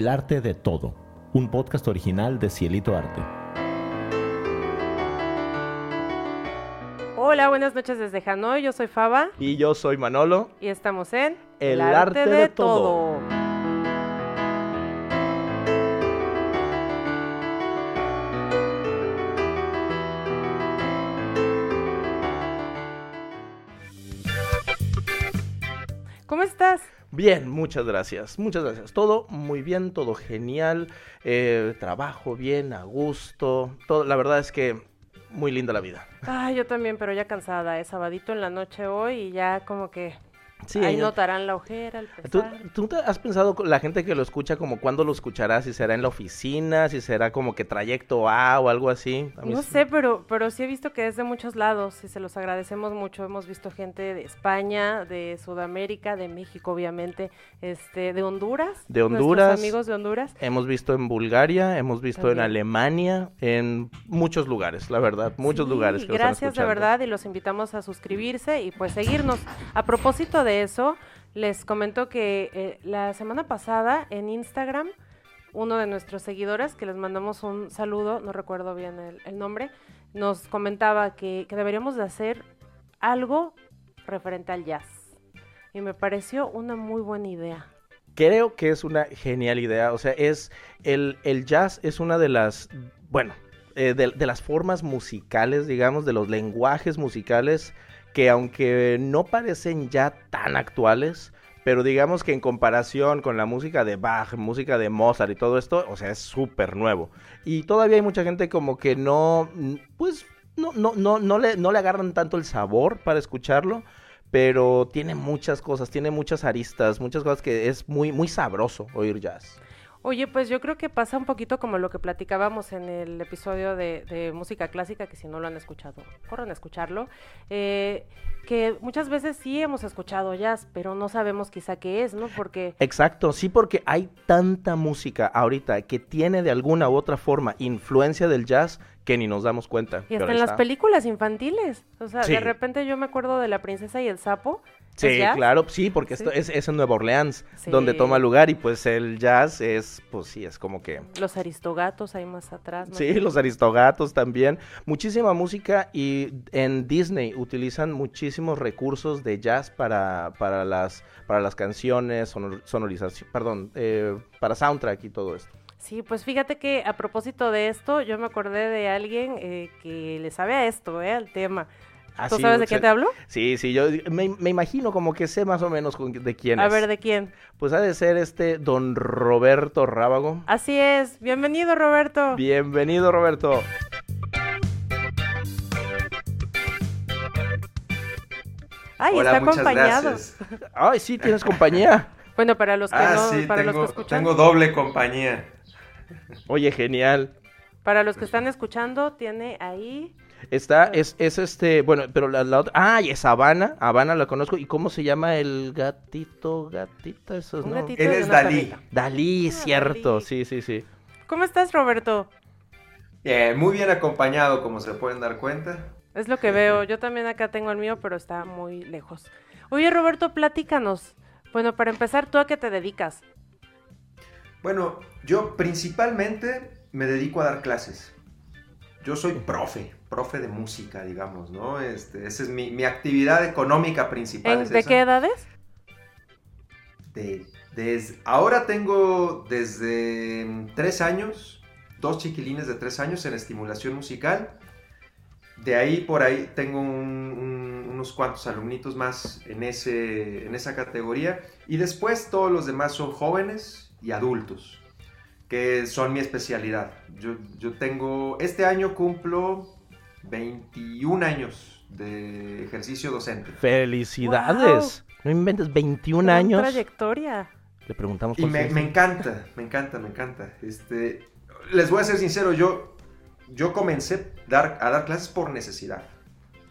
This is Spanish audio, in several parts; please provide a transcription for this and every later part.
El arte de todo, un podcast original de Cielito Arte. Hola, buenas noches desde Hanoi. Yo soy Faba Y yo soy Manolo. y estamos en El arte de todo. ¿Cómo Bien, muchas gracias, muchas gracias. Todo muy bien, todo genial, eh, trabajo bien, a gusto, todo, la verdad es que muy linda la vida. Ay, yo también, pero ya cansada. Es sabadito en la noche hoy y ya como que Sí, ahí notarán la ojera, el ¿Tú, pesar. tú has pensado la gente que lo escucha como cuándo lo escuchará? Si será en la oficina, si será como que trayecto A o algo así. A No sí- sé, pero, pero sí he visto que es de muchos lados y se los agradecemos mucho. Hemos visto gente de España, de Sudamérica, de México, obviamente, este, de Honduras. De Honduras. amigos de Honduras. Hemos visto en Bulgaria, hemos visto en. Alemania, en muchos lugares, la verdad, muchos Sí, lugares que Gracias de verdad y los invitamos a suscribirse y pues seguirnos. A propósito de eso, les comento que eh, la semana pasada en Instagram, uno de nuestros seguidores, que les mandamos un saludo, no recuerdo bien el, nombre, nos comentaba que, que deberíamos de hacer algo referente al jazz. Y me pareció una muy buena idea. Creo que es una genial idea. O sea, es el, el jazz es una de las, bueno, eh, de, de las formas musicales, digamos, de los lenguajes musicales que aunque no parecen ya tan actuales, pero digamos que en comparación con la música de Bach, música de Mozart y todo esto, o sea, es súper nuevo. Y todavía hay mucha gente como que no, pues, no, no, no, no, le, no le agarran tanto el sabor para escucharlo pero tiene muchas cosas, tiene muchas aristas, muchas cosas que es muy, muy sabroso oír jazz. Oye, pues yo creo que pasa un poquito como lo que platicábamos en el episodio de, de música clásica, que si no lo han escuchado, corran a escucharlo, eh, que muchas veces sí hemos escuchado jazz, pero no sabemos quizá qué es, ¿no? Porque Exacto, sí, porque hay tanta música ahorita que tiene de alguna u otra forma influencia del jazz que ni nos damos cuenta. y hasta en las películas infantiles, o sea, Sí. de repente yo me acuerdo de La princesa y el sapo. ¿Es Sí, claro, sí, porque Sí. esto es, es en Nueva Orleans Sí. donde toma lugar y pues el jazz es, pues sí, es como que... Los aristogatos ahí más atrás. Sí, los aristogatos también. Muchísima música y en Disney utilizan muchísimos recursos de jazz para, para, las, para las canciones, sonor- sonorización, perdón, eh, para soundtrack y todo esto. Sí, pues fíjate que a propósito de esto, yo me acordé de alguien eh, que le sabe a esto, ¿eh? Al tema. Ah, ¿Tú sí, sabes de quién te hablo? Sí, sí, yo me, me imagino como que sé más o menos con- de quién A es. ver, ¿de quién? Pues ha de ser este don Roberto Rábago. Así es. Bienvenido, Roberto. Bienvenido, Roberto. Ay, Hola, está acompañado. gracias. Ay, sí, tienes compañía. Bueno, para los que Ah, no, sí, para los que escuchan, tengo doble compañía. Oye, genial. para los que están escuchando, tiene ahí. Está, es, es este, bueno, pero la, la otra, ah, y es Habana, Habana la conozco, ¿y cómo se llama el gatito, gatita, esos, Un no? gatito Él es Dalí. perrita. Dalí, Ah, cierto, Dalí. sí, sí, sí. ¿Cómo estás, Roberto? Bien, muy bien acompañado, como se pueden dar cuenta. Es lo que veo. Yo también acá tengo el mío, pero está muy lejos. Oye, Roberto, platícanos. Bueno, para empezar, ¿tú a qué te dedicas? Bueno, yo principalmente me dedico a dar clases. Yo soy profe, profe de música, digamos, ¿no? Este, esa es mi, mi actividad económica principal. ¿En- es ¿De qué edades? De- des- ahora tengo desde mm, tres años, dos chiquilines de tres años en estimulación musical. De ahí por ahí tengo un- un- unos cuantos alumnitos más en, ese, en esa categoría. Y después todos los demás son jóvenes y adultos, que son mi especialidad. Yo, yo tengo, este año cumplo 21 años de ejercicio docente. Felicidades. No inventes, 21 Gran años. trayectoria. Le preguntamos Y por me, encanta, me encanta, me encanta. Este, les voy a ser sincero, yo, yo comencé dar, a dar clases por necesidad.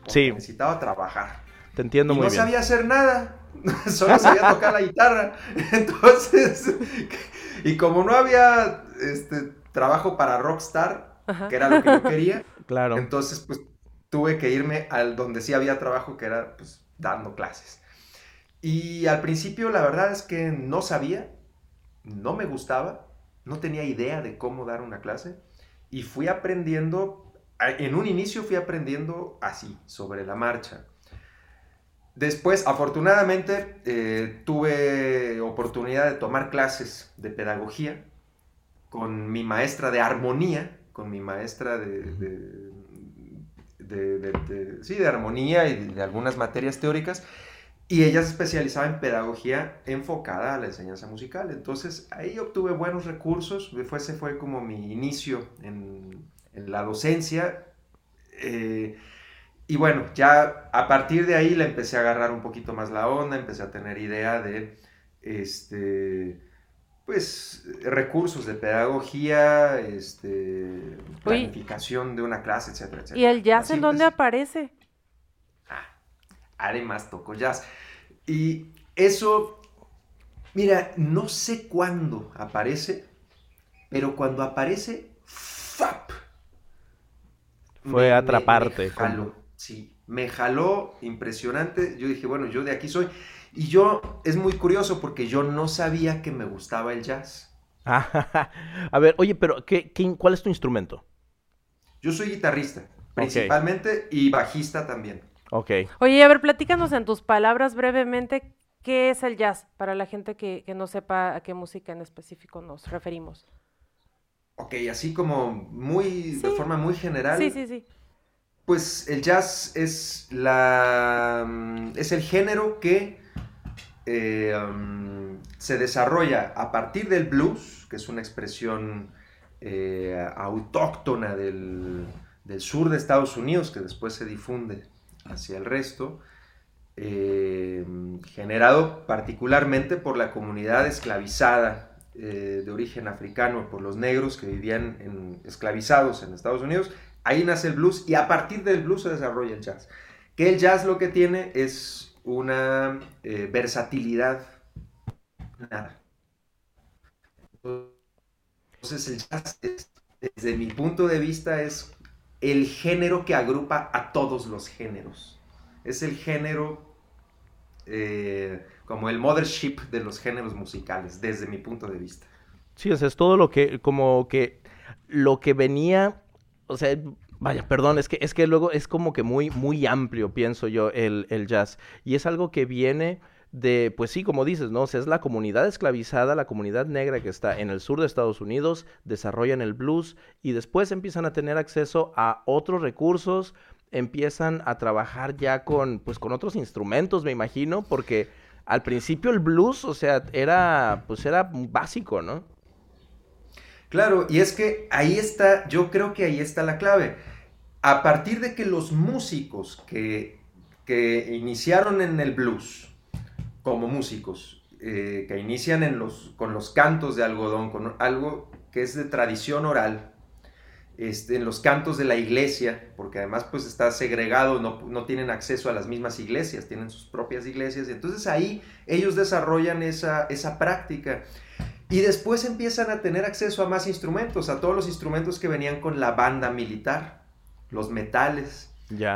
Sí. Necesitaba trabajar. Te entiendo y muy no bien. sabía hacer nada. Solo sabía tocar la guitarra. Entonces, y como no había este, trabajo para Rockstar, Ajá. que era lo que yo quería, Entonces pues tuve que irme al donde sí había trabajo, que era pues dando clases. Y al principio la verdad es que no sabía, no me gustaba, no tenía idea de cómo dar una clase y fui aprendiendo, en un inicio fui aprendiendo así, sobre la marcha. Después, afortunadamente, eh, tuve oportunidad de tomar clases de pedagogía con mi maestra de armonía, con mi maestra de, sí, de armonía y de algunas materias teóricas. Y ella se especializaba en pedagogía enfocada a la enseñanza musical. Entonces ahí obtuve buenos recursos. Ese fue como mi inicio en, la docencia. Eh, y bueno, ya a partir de ahí le empecé a agarrar un poquito más la onda, empecé a tener idea de este, pues recursos de pedagogía, este, planificación de una clase, etcétera, etcétera. ¿Y el jazz en dónde aparece? Ah, además toco jazz. Y eso, mira, no sé cuándo aparece, pero cuando aparece, ¡fap! Fue atraparte. Me, jaló, sí, me jaló impresionante. Yo dije, bueno, yo de aquí soy. Y yo, es muy curioso porque yo no sabía que me gustaba el jazz. a ver, oye, pero ¿qué, cuál es tu instrumento? Yo soy guitarrista, principalmente, y bajista también. Ok. Oye, a ver, platícanos en tus palabras brevemente qué es el jazz para la gente que, no sepa a qué música en específico nos referimos. Ok, así como muy, de forma muy general. Sí, sí, sí. Pues el jazz es la mm, es el género que eh, se desarrolla a partir del blues, que es una expresión eh, autóctona del, del, sur de Estados Unidos, que después se difunde hacia el resto, eh, generado particularmente por la comunidad esclavizada de origen africano, por los negros que vivían esclavizados en Estados Unidos. Ahí nace el blues y a partir del blues se desarrolla el jazz. Que el jazz lo que tiene es una eh, versatilidad. Nada. Entonces el jazz, desde mi punto de vista, es el género que agrupa a todos los géneros. Es el género eh, como el mothership de los géneros musicales, desde mi punto de vista. Sí, es todo lo que, como que, lo que venía, o sea, Vaya, perdón, es que, es que luego es como que muy, muy amplio, pienso yo, el, el jazz. Y es algo que viene de, pues sí, como dices, ¿no? O sea, es la comunidad esclavizada, la comunidad negra que está en el sur de Estados Unidos, desarrollan el blues y después empiezan a tener acceso a otros recursos, empiezan a trabajar ya con, pues con otros instrumentos, me imagino, porque al principio el blues, o sea, era, pues era básico, ¿no? Claro, y es que ahí está, yo creo que ahí está la clave. A partir de que los músicos que, que iniciaron en el blues como músicos, eh, que inician en los, con los cantos de algodón, con algo que es de tradición oral, este, en los cantos de la iglesia, porque además pues está segregado, no, no, tienen acceso a las mismas iglesias, tienen sus propias iglesias, entonces ahí ellos desarrollan esa, esa práctica. Y después empiezan a tener acceso a más instrumentos, a todos los instrumentos que venían con la banda militar, los metales,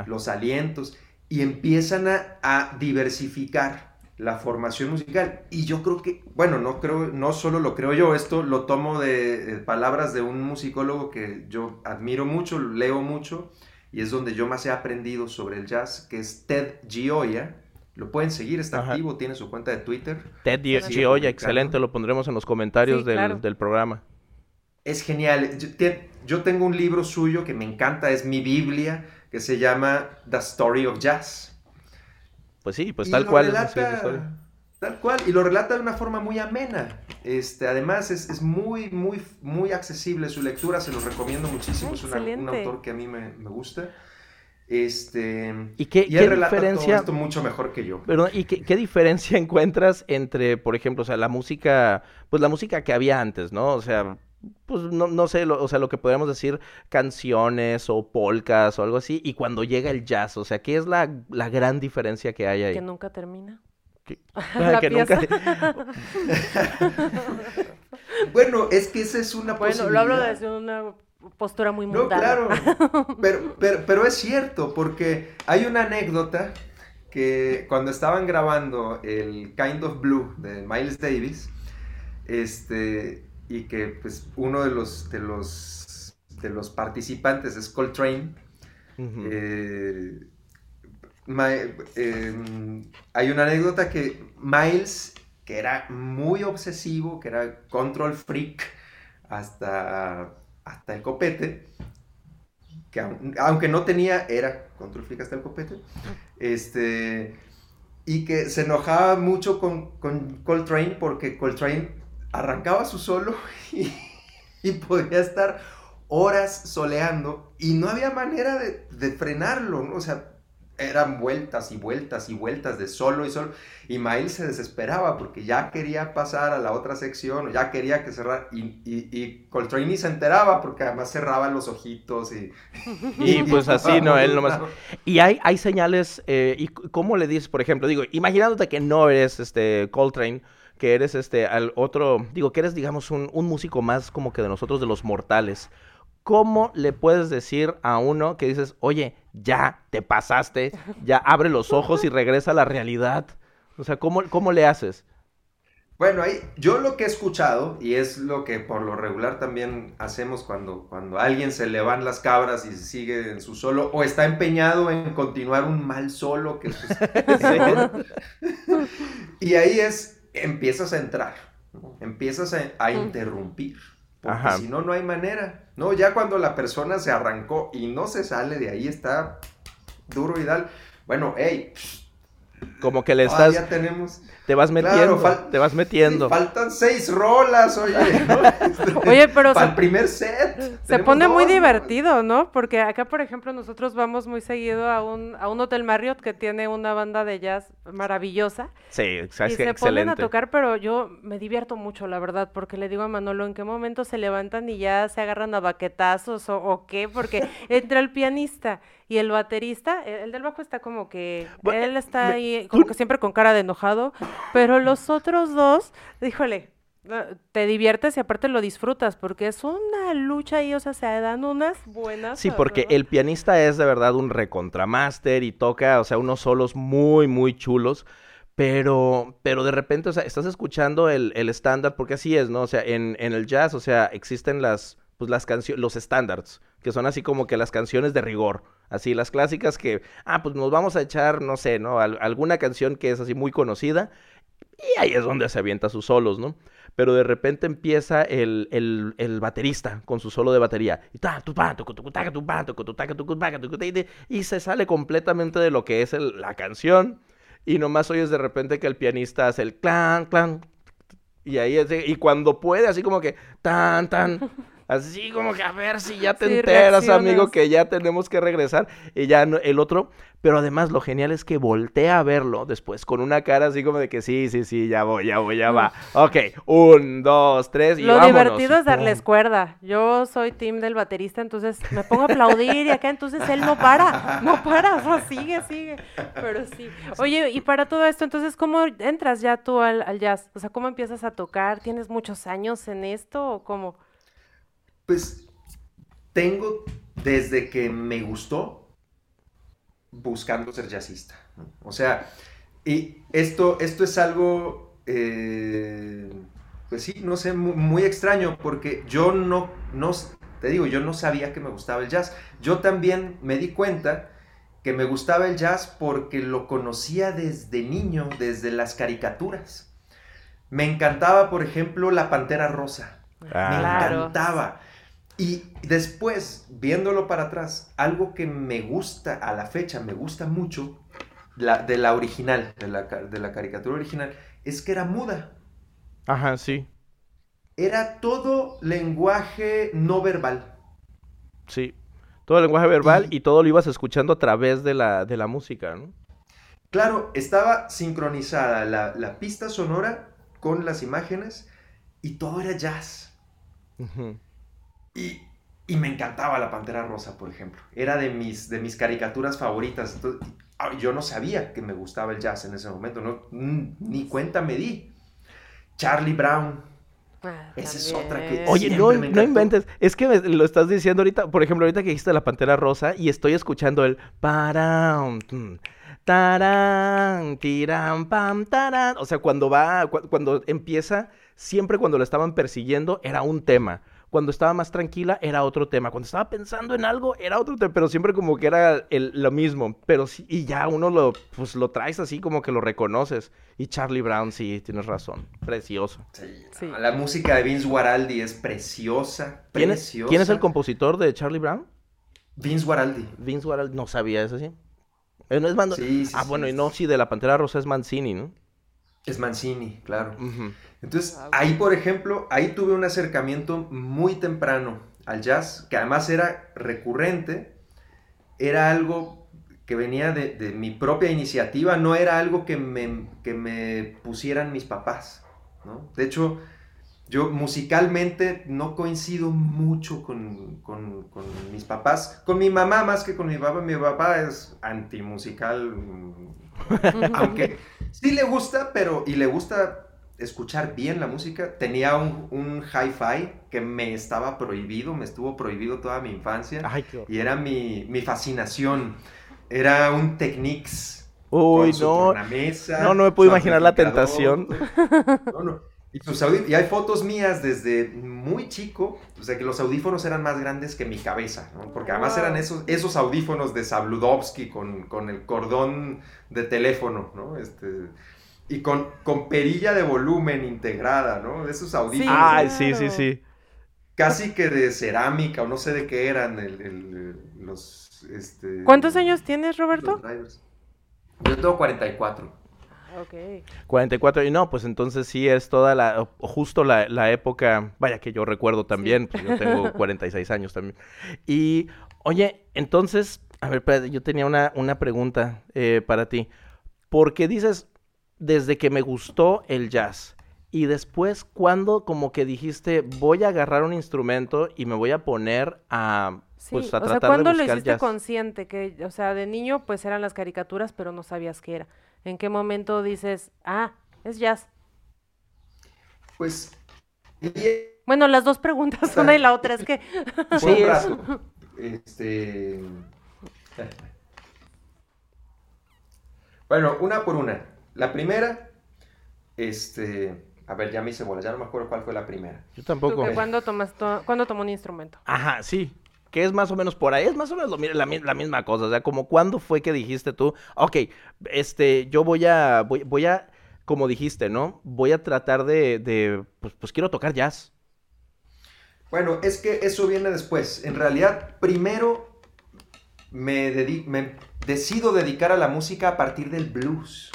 los alientos, y empiezan a, diversificar la formación musical. Y yo creo que, bueno, no creo, no solo lo creo yo, esto lo tomo de, palabras de un musicólogo que yo admiro mucho, leo mucho, y es donde yo más he aprendido sobre el jazz, que es Ted Gioia lo pueden seguir, está activo, tiene su cuenta de Twitter. Ted Gioia, excelente, lo pondremos en los comentarios del, programa. Es genial. Yo, tengo un libro suyo que me encanta, es mi Biblia, que se llama The Story of Jazz. Pues sí, pues tal cual. tal cual, y lo relata de una forma muy amena. Este, además, es, muy, muy, muy accesible su lectura, se lo recomiendo muchísimo. es un autor que a mí me, me gusta. Este, ¿Y qué, diferencia? esto mucho mejor que yo. Perdón, ¿y qué, diferencia encuentras entre, por ejemplo, o sea, la música, pues la música que había antes, ¿no? O sea, pues no, no sé, o sea, lo que podríamos decir canciones o polcas o algo así, y cuando llega el jazz, o sea, ¿qué es la, gran diferencia que hay ahí? Que nunca termina. que nunca... bueno, es que esa es una bueno, lo hablo desde una postura muy mundana. No, claro, pero, pero, es cierto, porque hay una anécdota que cuando estaban grabando el Kind of Blue de Miles Davis, este, y que pues uno de los, de los, de los participantes es Coltrane. Eh, Ma- eh, hay una anécdota que Miles, que era muy obsesivo, que era control freak hasta, hasta el copete, que aun- aunque no tenía, era control freak hasta el copete, este, y que se enojaba mucho con, con Coltrane porque Coltrane arrancaba su solo y, podía estar horas soleando y no había manera de, frenarlo. O sea, eran vueltas y vueltas y vueltas de solo y solo. Y Miles se desesperaba porque ya quería pasar a la otra sección, ya quería que cerrara. Y, y, y Coltrane ni se enteraba porque además cerraba los ojitos y... Y pues así, ¿no? Él nomás-. Y hay, hay señales, eh, ¿y cómo le dices, por ejemplo? Digo, imaginándote que no eres este Coltrane, que eres este al otro, digo, que eres, digamos, un, un músico más como que de nosotros, de los mortales. ¿Cómo le puedes decir a uno que dices, oye, ya te pasaste, ya abre los ojos y regresa a la realidad? O sea, ¿cómo, cómo le haces? Bueno, ahí, yo lo que he escuchado, y es lo que por lo regular también hacemos cuando, cuando a alguien se le van las cabras y sigue en su solo, o está empeñado en continuar un mal solo, que y ahí es, empiezas a entrar, ¿no? empiezas a, a interrumpir, porque si no, no hay manera, ¿no? Ya cuando la persona se arrancó y no se sale de ahí, está duro y dal, bueno, hey, Como que le todavía estás, tenemos... te vas metiendo, te vas metiendo. Faltan seis rolas, oye. ¿no? Oye, pero Para se- el primer set. Se pone muy divertido, ¿no? Porque acá, por ejemplo, nosotros vamos muy seguido a un, a un hotel Marriott que tiene una banda de jazz maravillosa. Sí, sabes y se ponen a excelente. tocar, pero yo me divierto mucho, la verdad, porque le digo a Manolo en qué momento se levantan y ya se agarran a baquetazos o, o qué, porque entre el pianista y el baterista, el, el del bajo está como que, Bueno, él está me- ahí como que siempre con cara de enojado, pero los otros dos, híjole, eh, te diviertes y aparte lo disfrutas, porque es una lucha ahí, o sea, se dan unas buenas. Sí, porque el pianista es de verdad un recontramaster y toca, o sea, unos solos muy, muy chulos. Pero, pero de repente, o sea, estás escuchando el, el estándar, porque así es, ¿no? O sea, en, en el jazz, o sea, existen las, pues las canciones, los estándares, que son así como que las canciones de rigor, así, las clásicas que, ah, pues nos vamos a echar, no sé, ¿no? Al- alguna canción que es así muy conocida, y ahí es donde se avienta sus solos, ¿no? Pero de repente empieza el, el, el baterista con su solo de batería. Y, se sale completamente de lo que es la canción. Y nomás oyes de repente que el pianista hace el clan, clan. Y ahí es y cuando puede, así como que tan, tan. Así como que a ver si ya te Sí, enteras, amigo, que ya tenemos que regresar. Y ya no- el otro, pero además lo genial es que voltea a verlo después con una cara así como de que sí, sí, sí, ya voy, ya voy, ya va. Ok, un, dos, tres y Lo vámonos. divertido es darles pum. cuerda. Yo soy team del baterista, entonces me pongo a aplaudir y acá entonces él no para, no para, o sea, sigue, sigue. Pero sí. Oye, y para todo esto, entonces, ¿cómo entras ya tú al, al jazz? O sea, ¿cómo empiezas a tocar? ¿Tienes muchos años en esto o cómo? Pues tengo desde que me gustó buscando ser jazzista. O sea, y esto, esto es algo, eh, pues sí, no sé, mu- muy, extraño porque yo no, no, te digo, yo no sabía que me gustaba el jazz. Yo también me di cuenta que me gustaba el jazz porque lo conocía desde niño, desde las caricaturas. Me encantaba, por ejemplo, La Pantera Rosa. Ah. Me encantaba. Y después, viéndolo para atrás, algo que me gusta a la fecha, me gusta mucho, la, de la original, de la, de la caricatura original, es que era muda. Ajá, sí, Era todo lenguaje no verbal. sí. Todo el lenguaje verbal Y- y todo lo ibas escuchando a través de la, de la música, ¿no? Claro, estaba sincronizada la, la pista sonora con las imágenes y todo era jazz. Ujú. Y, y me encantaba la Pantera Rosa, por ejemplo. Era de mis, de mis caricaturas favoritas. Entonces, ah, yo no sabía que me gustaba el jazz en ese momento. No, ni cuenta me di. Charlie Brown. Ah, Esa es otra que-. Oye, no, no inventes. Es que me- lo estás diciendo ahorita, por ejemplo, ahorita que dijiste la Pantera Rosa y estoy escuchando el param, tum, taran, tiram, pam, taran. O sea, cuando va, cu- cuando empieza, siempre cuando la estaban persiguiendo era un tema. Cuando estaba más tranquila era otro tema. Cuando estaba pensando en algo era otro tema. Pero siempre como que era el- lo mismo. Pero sí, y ya uno lo, pues lo traes así como que lo reconoces. Y Charlie Brown, sí, tienes razón. Precioso. Sí, Sí. La música de Vince Guaraldi es preciosa, ¿Quién es, preciosa. quién es el compositor de Charlie Brown? Vince Guaraldi. Vince Guaraldi. No sabía eso, ¿sí? Eh, no es Mando- Sí, sí, ah, sí, bueno, y no, sí, de la Pantera Rosa es Mancini, ¿no? Es Mancini, claro. Ujú. Entonces, Wow. ahí, por ejemplo, ahí tuve un acercamiento muy temprano al jazz, que además era recurrente, era algo que venía de, de mi propia iniciativa, no era algo que me, que me pusieran mis papás, ¿no? De hecho, yo musicalmente no coincido mucho con, con- con mis papás, con mi mamá más que con mi papá, mi papá es antimusical, mm, aunque sí le gusta, pero y le gusta escuchar bien la música. Tenía un, un hi-fi que me estaba prohibido, me estuvo prohibido toda mi infancia Ay, qué y era mi, mi fascinación. Era un Technics. Uy, con su no. tornamesa, No, no me puedo imaginar la tentación. No, no. Y, sus y hay fotos mías desde muy chico, o sea que los audífonos eran más grandes que mi cabeza, ¿no? porque además eran esos, esos audífonos de Sabludovsky con, con el cordón de teléfono, ¿no? Este, y con, con perilla de volumen integrada, ¿no? Esos audífonos claro. sí, sí, sí. casi que de cerámica o no sé de qué eran el- el- los... Este, ¿Cuántos años tienes, Roberto? Yo tengo 44. Ok. 44, y no, pues entonces sí es toda la, justo la, la época, vaya que yo recuerdo también, pues yo tengo 46 años también. Y, oye, entonces, a ver, espérate, yo tenía una, una pregunta eh, para ti. ¿Por qué dices, desde que me gustó el jazz, y después, cuando como que dijiste, voy a agarrar un instrumento y me voy a poner a, Sí, pues, a o sea, tratar de ¿cuándo lo hiciste jazz? consciente? Que, o sea, de niño pues eran las caricaturas, pero no sabías qué era. ¿En qué momento dices, ah, es jazz? Pues... y- Bueno, las dos preguntas, una y la otra, es que... Sí, es-. Este. Bueno, una por una. La primera, este. A ver, ya me hice bola, ya no me acuerdo cuál fue la primera. Yo ¿tú tampoco. ¿Cuándo, tomas to- ¿Cuándo tomó un instrumento? Ajá, sí. Que es más o menos por ahí, es más o menos lo la, mi- la misma cosa. O sea, como cuándo fue que dijiste tú, ok, este, yo voy a, voy, voy a, como dijiste, ¿no? Voy a tratar de, de pues, pues quiero tocar jazz. Bueno, es que eso viene después. En realidad, primero me, me decido dedicar a la música a partir del blues.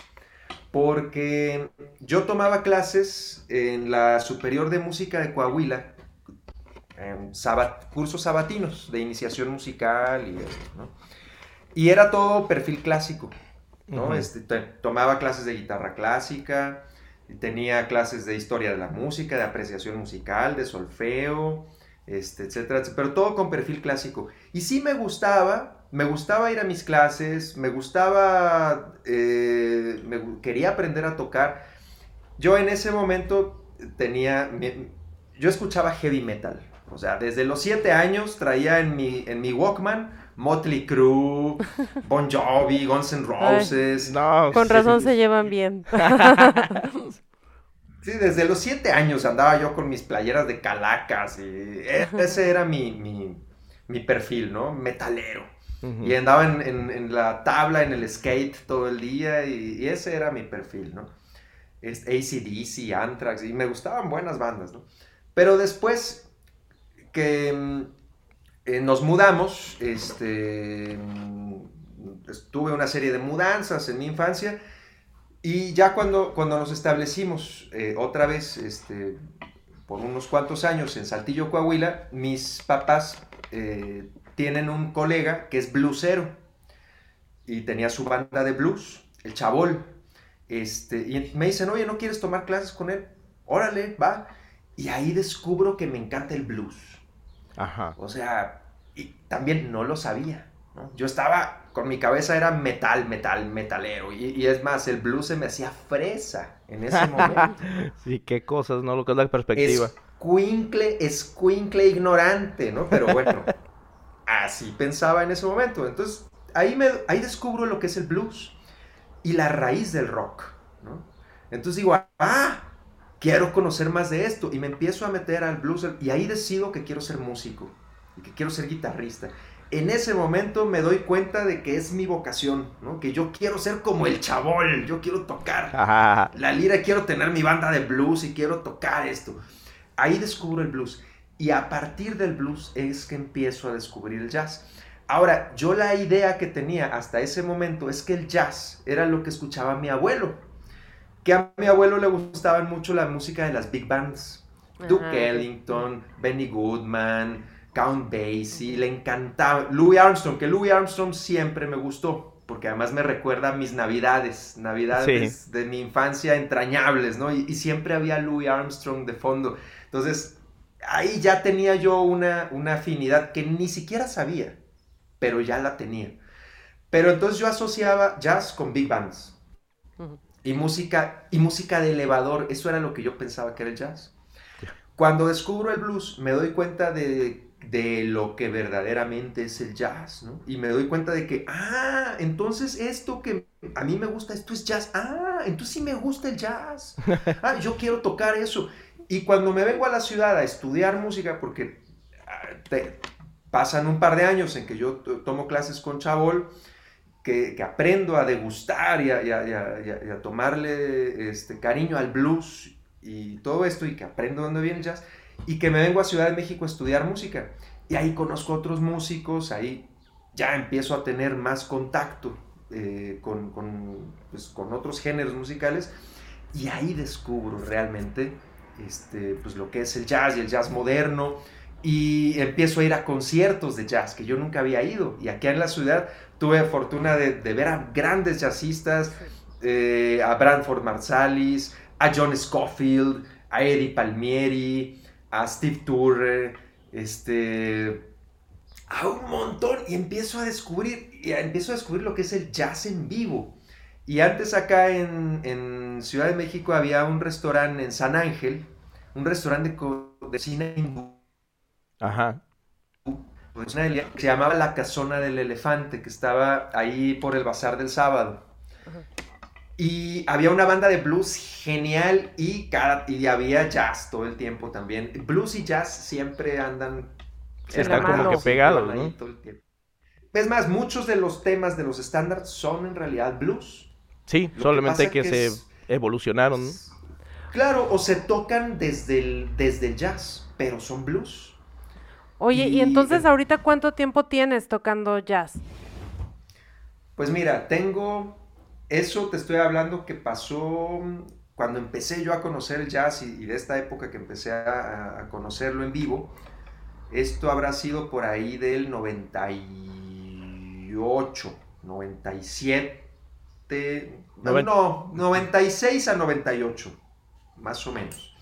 Porque yo tomaba clases en la Superior de Música de Coahuila, en sabat- cursos sabatinos de iniciación musical y esto, ¿no? Y era todo perfil clásico, ¿no? Ujú. Este, te- tomaba clases de guitarra clásica, tenía clases de historia de la música, de apreciación musical, de solfeo, este, etcétera, etcétera, pero todo con perfil clásico. Y sí me gustaba, me gustaba ir a mis clases, me gustaba, eh, me quería aprender a tocar. Yo en ese momento tenía, yo escuchaba heavy metal. O sea, desde los siete años traía en mi, en mi Walkman Motley Crue, Bon Jovi, Guns N' Roses. No, Con sí. razón se llevan bien. Sí, desde los siete años andaba yo con mis playeras de calacas y e- ese era mi, mi- mi perfil, ¿no? Metalero. Ujú. Y andaba en, en- en la tabla, en el skate todo el día y, y ese era mi perfil, ¿no? ACDC, Anthrax y me gustaban buenas bandas, ¿no? Pero después que mm, eh, nos mudamos, este, mm, tuve una serie de mudanzas en mi infancia y ya cuando, cuando nos establecimos eh, otra vez, este, por unos cuantos años en Saltillo, Coahuila, mis papás eh, tienen un colega que es bluesero y tenía su banda de blues, el Chabol. Este, y me dicen, oye, ¿no quieres tomar clases con él? Órale, va. Y ahí descubro que me encanta el blues. Ajá. O sea, y también no lo sabía. ¿no? Yo estaba, con mi cabeza era metal, metal, metalero. Y, y es más, el blues se me hacía fresa en ese momento. Sí, qué cosas, ¿no? Lo que es la perspectiva. Escuincle, escuincle ignorante, ¿no? Pero bueno, así pensaba en ese momento. Entonces, ahí, me, ahí descubro lo que es el blues y la raíz del rock, ¿no? Entonces digo, ah, quiero conocer más de esto y me empiezo a meter al blues y ahí decido que quiero ser músico y que quiero ser guitarrista. En ese momento me doy cuenta de que es mi vocación, ¿no? que yo quiero ser como el chabol, yo quiero tocar la lira, quiero tener mi banda de blues y quiero tocar esto. Ahí descubro el blues y a partir del blues es que empiezo a descubrir el jazz. Ahora, yo la idea que tenía hasta ese momento es que el jazz era lo que escuchaba mi abuelo. Que a mi abuelo le gustaban mucho la música de las big bands. Duke Ellington, Benny Goodman, Count Basie, le encantaba. Louis Armstrong, que Louis Armstrong siempre me gustó, porque además me recuerda a mis navidades, navidades de mi infancia entrañables, ¿no? Y, y, siempre había Louis Armstrong de fondo. Entonces, ahí ya tenía yo una, una afinidad que ni siquiera sabía pero ya la tenía. Pero entonces yo asociaba jazz con big bands. Y música, y música de elevador, eso era lo que yo pensaba que era el jazz. Cuando descubro el blues, me doy cuenta de, de lo que verdaderamente es el jazz, ¿no? Y me doy cuenta de que, ah, entonces esto que a mí me gusta, esto es jazz. Ah, entonces sí me gusta el jazz. Ah, yo quiero tocar eso. Y cuando me vengo a la ciudad a estudiar música, porque ah, te, pasan un par de años en que yo tomo clases con Chabol, que, aprendo a degustar y a, tomarle este, cariño al blues y todo esto, y que aprendo dónde viene el jazz, y que me vengo a Ciudad de México a estudiar música. Y ahí conozco a otros músicos, ahí ya empiezo a tener más contacto eh, con, pues, con, otros géneros musicales, y ahí descubro realmente este, pues, lo que es el jazz y el jazz moderno y empiezo a ir a conciertos de jazz que yo nunca había ido. Y aquí en la ciudad tuve fortuna de, ver a grandes jazzistas, eh, a Branford Marsalis, a John Scofield, a Eddie Palmieri, a Steve Turre, este, a un montón. Y empiezo a descubrir, y empiezo a descubrir lo que es el jazz en vivo. Y antes acá en, en Ciudad de México había un restaurante en San Ángel, un restaurante de cine Ajá. Pues se llamaba La Casona del Elefante, que estaba ahí por el Bazar del Sábado. Y había una banda de blues genial y, y había jazz todo el tiempo también. Blues y jazz siempre andan... están como que pegados, ¿no? Es más, muchos de los temas de los estándares son en realidad blues. Sí, solamente que, se evolucionaron. Claro, o se tocan desde el, desde el jazz, pero son blues. Oye, ¿y, entonces ahorita cuánto tiempo tienes tocando jazz? Pues mira, tengo, eso te estoy hablando que pasó cuando empecé yo a conocer el jazz y, de esta época que empecé a, conocerlo en vivo, esto habrá sido por ahí del 98, 97, no, 96 a 98, más o menos.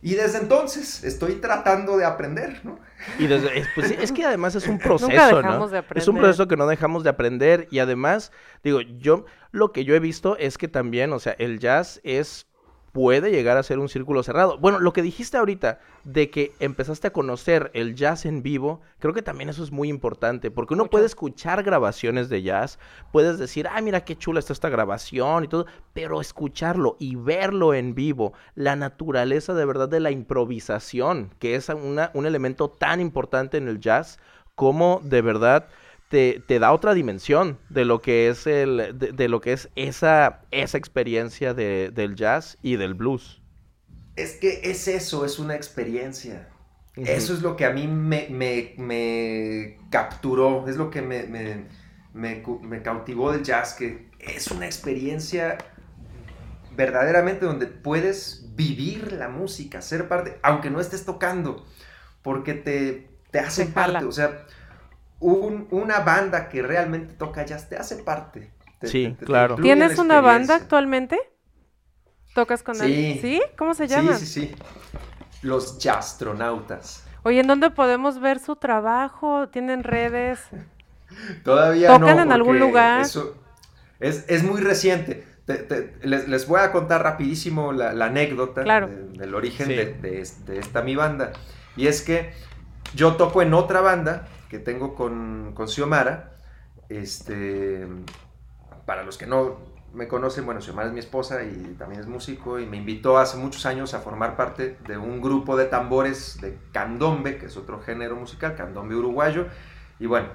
Y desde entonces estoy tratando de aprender, ¿no? Y desde, pues, es que además es un proceso, ¿no? Es un proceso que no dejamos de aprender y además, digo, yo lo que yo he visto es que también, o sea, el jazz es puede llegar a ser un círculo cerrado. Bueno, lo que dijiste ahorita de que empezaste a conocer el jazz en vivo, creo que también eso es muy importante, porque uno puede escuchar grabaciones de jazz, puedes decir, ah, mira qué chula está esta grabación y todo, pero escucharlo y verlo en vivo, la naturaleza de verdad de la improvisación, que es una, un elemento tan importante en el jazz, como de verdad te, da otra dimensión de lo que es el, de, lo que es esa, esa experiencia del jazz y del blues. Es que es eso, es una experiencia. Eso es lo que a mí me, capturó, es lo que me, cautivó del jazz, que es una experiencia verdaderamente donde puedes vivir la música, ser parte, aunque no estés tocando, porque te, te hace parte, o sea, una banda que realmente toca jazz te hace parte. sí, claro. ¿Tienes una banda actualmente? ¿Tocas con alguien? ¿Sí? ¿Cómo se llama? Sí, sí, sí. Los Jastronautas. Oye, ¿en dónde podemos ver su trabajo? ¿Tienen redes? Todavía ¿Tocan no, en algún lugar? Eso es, muy reciente. les, voy a contar rapidísimo la, anécdota del origen de, esta mi banda. Y es que yo toco en otra banda que tengo con, con Xiomara, este, para los que no me conocen, bueno, hermana es mi esposa y también es músico y me invitó hace muchos años a formar parte de un grupo de tambores de candombe, que es otro género musical, candombe uruguayo. Y bueno,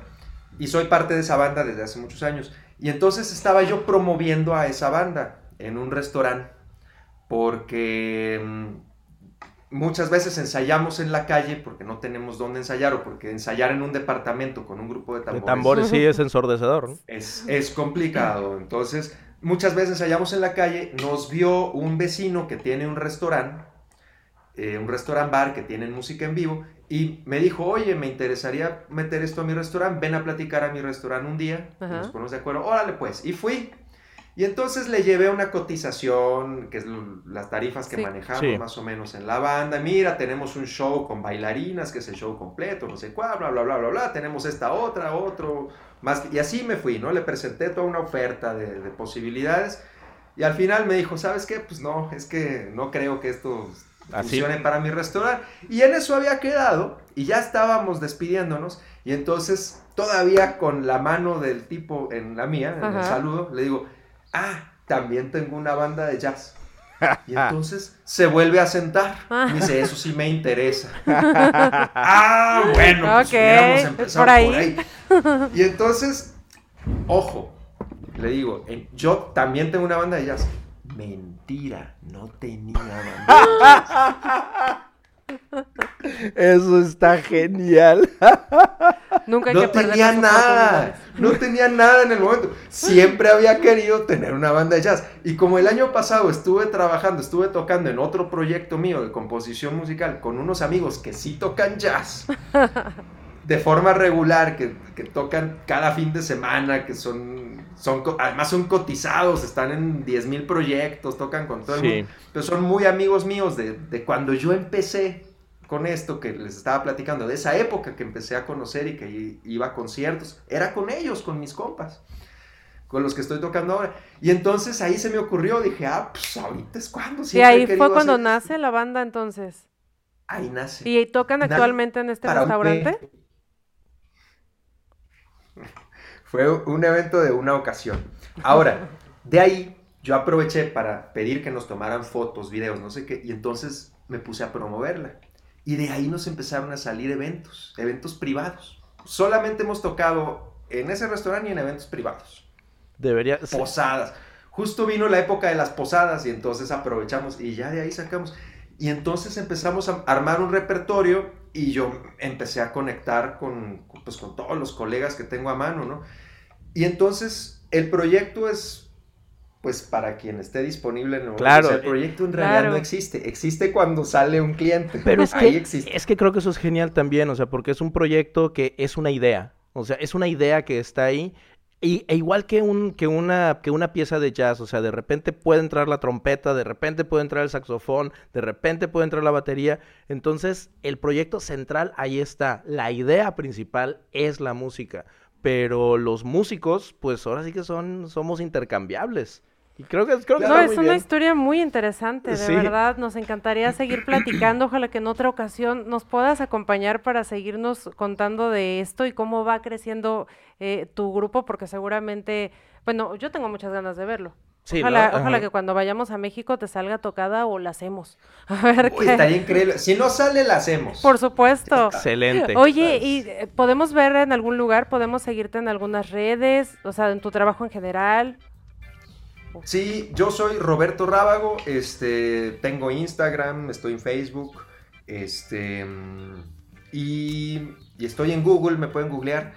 y soy parte de esa banda desde hace muchos años. Y entonces estaba yo promoviendo a esa banda en un restaurante porque mm, muchas veces ensayamos en la calle porque no tenemos dónde ensayar o porque ensayar en un departamento con un grupo de De tambores, tambores sí es ensordecedor, ¿no? es, es complicado. Entonces, muchas veces ensayamos en la calle, nos vio un vecino que tiene un restaurante, eh, un restaurant bar que tiene música en vivo, y me dijo, oye, me interesaría meter esto a mi restaurante, ven a platicar a mi restaurante un día, nos ponemos de acuerdo, órale pues, y fui. Y entonces le llevé una cotización, que es las tarifas que Sí. manejamos Sí. más o menos en la banda. Mira, tenemos un show con bailarinas, que es el show completo, no sé cuál, bla, bla, bla, bla, bla. Tenemos esta otra, otro, más. Y así me fui, ¿no? Le presenté toda una oferta de, de posibilidades. Y al final me dijo, ¿sabes qué? Pues no, es que no creo que esto Así. funcione para mi restaurante. Y en eso había quedado, y ya estábamos despidiéndonos. Y entonces, todavía con la mano del tipo en la mía, en el Ajá. saludo, le digo, ah, también tengo una banda de jazz. Y entonces se vuelve a sentar. Y dice, eso sí me interesa. ah, bueno, pues Ok, hubiéramos es empezado por ahí. por ahí. Y entonces, ojo, le digo, yo también tengo una banda de jazz. Mentira, no tenía banda. Eso está genial. Nunca hay No que tenía nada, no tenía nada en el momento. Siempre había querido tener una banda de jazz. Y como el año pasado estuve trabajando, estuve tocando en otro proyecto mío de composición musical con unos amigos que sí tocan jazz. De forma regular, que, que tocan cada fin de semana, que son, son, además son cotizados, están en 10 mil proyectos, tocan con todo el mundo. Pero son muy amigos míos de, de cuando yo empecé con esto que les estaba platicando, de esa época que empecé a conocer y que iba a conciertos. Era con ellos, con mis compas, con los que estoy tocando ahora. Y entonces ahí se me ocurrió, dije, ah, pues ahorita es cuando. Y ahí fue cuando hacer esto". nace la banda entonces. Ahí nace. ¿Y tocan actualmente en este un restaurante? Fue un evento de una ocasión. Ahora, de ahí yo aproveché para pedir que nos tomaran fotos, videos, no sé qué, y entonces me puse a promoverla. Y de ahí nos empezaron a salir eventos, eventos privados. Solamente hemos tocado en ese restaurante y en eventos privados. Debería. Posadas. Justo vino la época de las posadas y entonces aprovechamos y ya de ahí sacamos. Y entonces empezamos a armar un repertorio y yo empecé a conectar con, pues, con todos los colegas que tengo a mano, ¿no? Y entonces el proyecto es, pues para quien esté disponible, ¿no? Claro, O sea, el proyecto en realidad claro. no existe. Existe cuando sale un cliente. Pero es Ahí que, existe. es que creo que eso es genial también, o sea, porque es un proyecto que es una idea, o sea, es una idea que está ahí, y, e igual que, un, que, una, que una pieza de jazz, o sea, de repente puede entrar la trompeta, de repente puede entrar el saxofón, de repente puede entrar la batería, entonces el proyecto central ahí está, la idea principal es la música, pero los músicos, pues ahora sí que son, somos intercambiables, y creo que, creo que No, es muy una bien. historia muy interesante, de Sí. verdad. Nos encantaría seguir platicando. Ojalá que en otra ocasión nos puedas acompañar para seguirnos contando de esto y cómo va creciendo eh, tu grupo, porque seguramente, bueno, yo tengo muchas ganas de verlo. Sí, ojalá, ¿no? ojalá que cuando vayamos a México te salga tocada o la hacemos. A ver Uy, qué. estaría increíble. Si no sale, la hacemos. Por supuesto. Excelente. Oye, ¿y podemos ver en algún lugar? ¿Podemos seguirte en algunas redes? O sea, en tu trabajo en general. Sí, yo soy Roberto Rábago, este, tengo Instagram, estoy en Facebook, este, mm, y, y estoy en Google, me pueden googlear.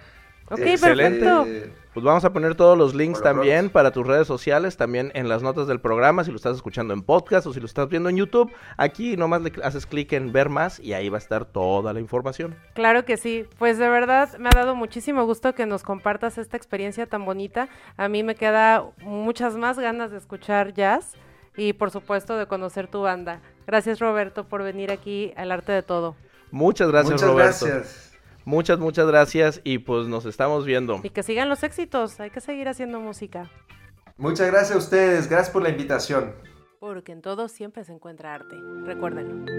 Ok, Excelente. perfecto. Pues vamos a poner todos los links también pronto. para tus redes sociales, también en las notas del programa, si lo estás escuchando en podcast o si lo estás viendo en YouTube. Aquí nomás le haces clic en ver más y ahí va a estar toda la información. Claro que sí. Pues de verdad me ha dado muchísimo gusto que nos compartas esta experiencia tan bonita. A mí me queda muchas más ganas de escuchar jazz y por supuesto de conocer tu banda. Gracias Roberto por venir aquí al arte de todo. Muchas gracias, Muchas Roberto. gracias. Muchas, muchas gracias y pues nos estamos viendo. Y que sigan los éxitos. Hay que seguir haciendo música. Muchas gracias a ustedes, gracias por la invitación. Porque en todo siempre se encuentra arte. Recuérdenlo.